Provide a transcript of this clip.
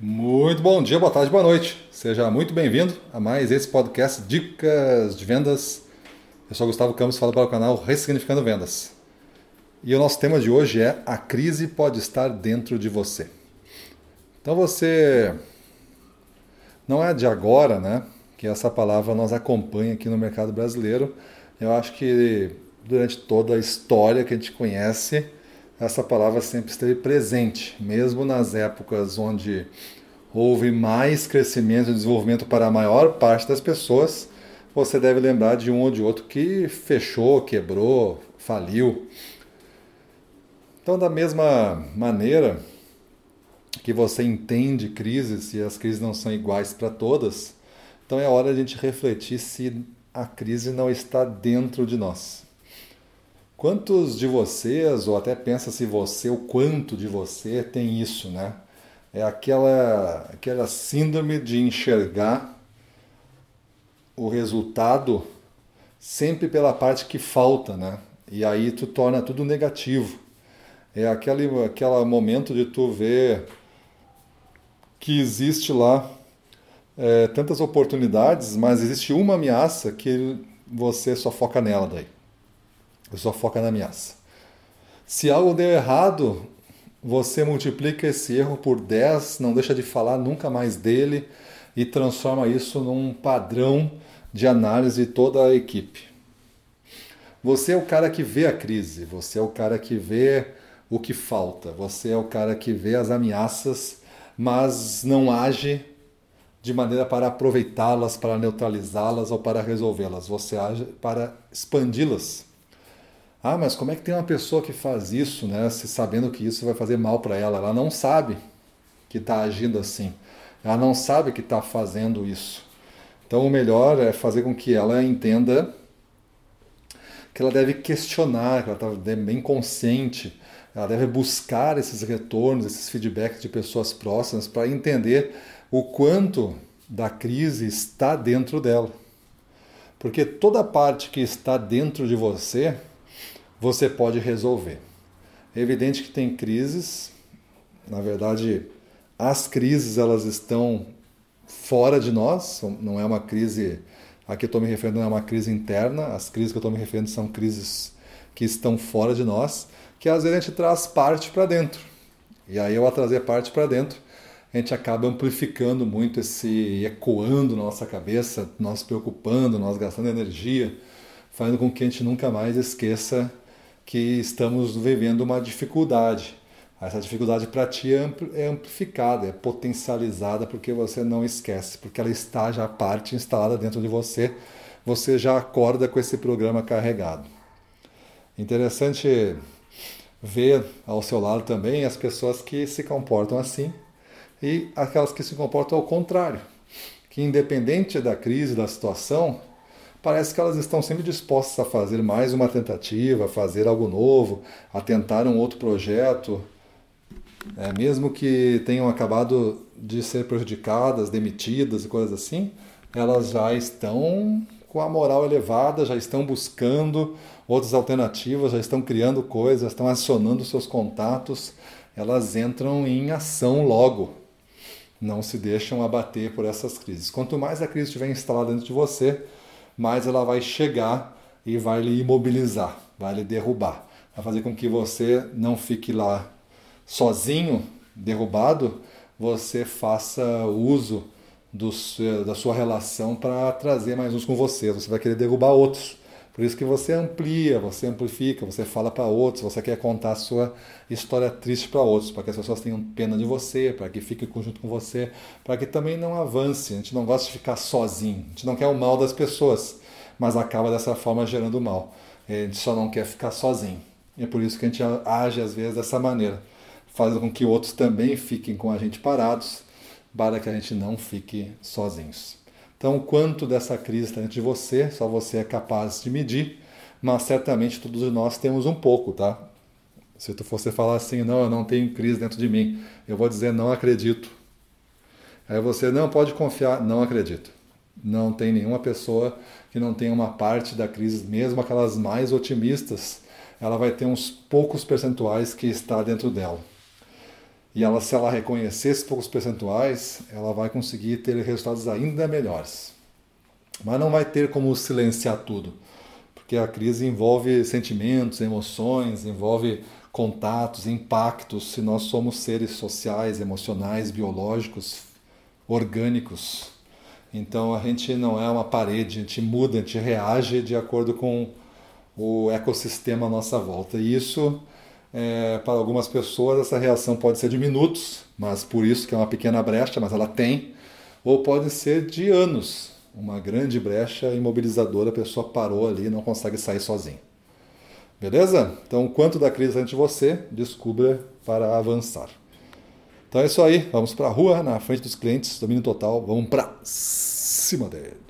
Muito bom dia, boa tarde, boa noite. Seja muito bem-vindo a mais esse podcast Dicas de Vendas. Eu sou Gustavo Campos, falo para o canal Ressignificando Vendas. E o nosso tema de hoje é A crise pode estar dentro de você. Então você não é de agora, né, que essa palavra nos acompanha aqui no mercado brasileiro. Eu acho que durante toda a história que a gente conhece, essa palavra sempre esteve presente, mesmo nas épocas onde houve mais crescimento e desenvolvimento para a maior parte das pessoas, você deve lembrar de um ou de outro que fechou, quebrou, faliu. Então, da mesma maneira que você entende crises e as crises não são iguais para todas, então é hora de a gente refletir se a crise não está dentro de nós. Quantos de vocês, ou até pensa se você, o quanto de você tem isso, né? É aquela, aquela síndrome de enxergar o resultado sempre pela parte que falta, né? E aí tu torna tudo negativo. É aquele, aquele momento de tu ver que existe lá é, tantas oportunidades, mas existe uma ameaça que você só foca nela daí. Você só foca na ameaça. Se algo deu errado, você multiplica esse erro por 10, não deixa de falar nunca mais dele e transforma isso num padrão de análise de toda a equipe. Você é o cara que vê a crise, você é o cara que vê o que falta, você é o cara que vê as ameaças, mas não age de maneira para aproveitá-las, para neutralizá-las ou para resolvê-las. Você age para expandi-las. Ah, mas como é que tem uma pessoa que faz isso, né, se sabendo que isso vai fazer mal para ela? Ela não sabe que está agindo assim. Ela não sabe que está fazendo isso. Então, o melhor é fazer com que ela entenda que ela deve questionar, que ela está bem consciente, ela deve buscar esses retornos, esses feedbacks de pessoas próximas para entender o quanto da crise está dentro dela. Porque toda parte que está dentro de você você pode resolver. É evidente que tem crises, na verdade, as crises elas estão fora de nós, não é uma crise, aqui eu estou me referindo não é uma crise interna, as crises que eu estou me referindo são crises que estão fora de nós, que às vezes a gente traz parte para dentro. E aí ao trazer parte para dentro, a gente acaba amplificando muito esse ecoando na nossa cabeça, nós preocupando, nós gastando energia, fazendo com que a gente nunca mais esqueça que estamos vivendo uma dificuldade. Essa dificuldade para ti é, é amplificada, é potencializada porque você não esquece, porque ela está já parte instalada dentro de você, você já acorda com esse programa carregado. Interessante ver ao seu lado também as pessoas que se comportam assim e aquelas que se comportam ao contrário, que independente da crise, da situação, parece que elas estão sempre dispostas a fazer mais uma tentativa, a fazer algo novo, a tentar um outro projeto, é, mesmo que tenham acabado de ser prejudicadas, demitidas e coisas assim, elas já estão com a moral elevada, já estão buscando outras alternativas, já estão criando coisas, estão acionando seus contatos, elas entram em ação logo. Não se deixam abater por essas crises. Quanto mais a crise estiver instalada dentro de você, mais ela vai chegar e vai lhe imobilizar, vai lhe derrubar, vai fazer com que você não fique lá sozinho, derrubado, você faça uso do, da sua relação para trazer mais uns com você. Você vai querer derrubar outros. Por isso que você amplia, você amplifica, você fala para outros, você quer contar a sua história triste para outros, para que as pessoas tenham pena de você, para que fiquem junto com você, para que também não avance. A gente não gosta de ficar sozinho, a gente não quer o mal das pessoas, mas acaba dessa forma gerando mal. A gente só não quer ficar sozinho. E é por isso que a gente age às vezes dessa maneira, fazendo com que outros também fiquem com a gente parados, para que a gente não fique sozinhos. Então, quanto dessa crise está dentro de você, só você é capaz de medir, mas certamente todos nós temos um pouco, tá? Se tu fosse falar assim, não, eu não tenho crise dentro de mim, eu vou dizer, não acredito. Aí você não pode confiar, não acredito. Não tem nenhuma pessoa que não tenha uma parte da crise, mesmo aquelas mais otimistas, ela vai ter uns poucos percentuais que está dentro dela. E ela, se ela reconhecer esses poucos percentuais, ela vai conseguir ter resultados ainda melhores. Mas não vai ter como silenciar tudo, porque a crise envolve sentimentos, emoções, envolve contatos, impactos. Se nós somos seres sociais, emocionais, biológicos, orgânicos, então a gente não é uma parede, a gente muda, a gente reage de acordo com o ecossistema à nossa volta. E isso, é, para algumas pessoas, essa reação pode ser de minutos, mas por isso que é uma pequena brecha, mas ela tem, ou pode ser de anos, uma grande brecha imobilizadora, a pessoa parou ali e não consegue sair sozinha. Beleza? Então, quanto da crise ante você, descubra para avançar. Então é isso aí, vamos para a rua, na frente dos clientes, domínio total, vamos para cima deles.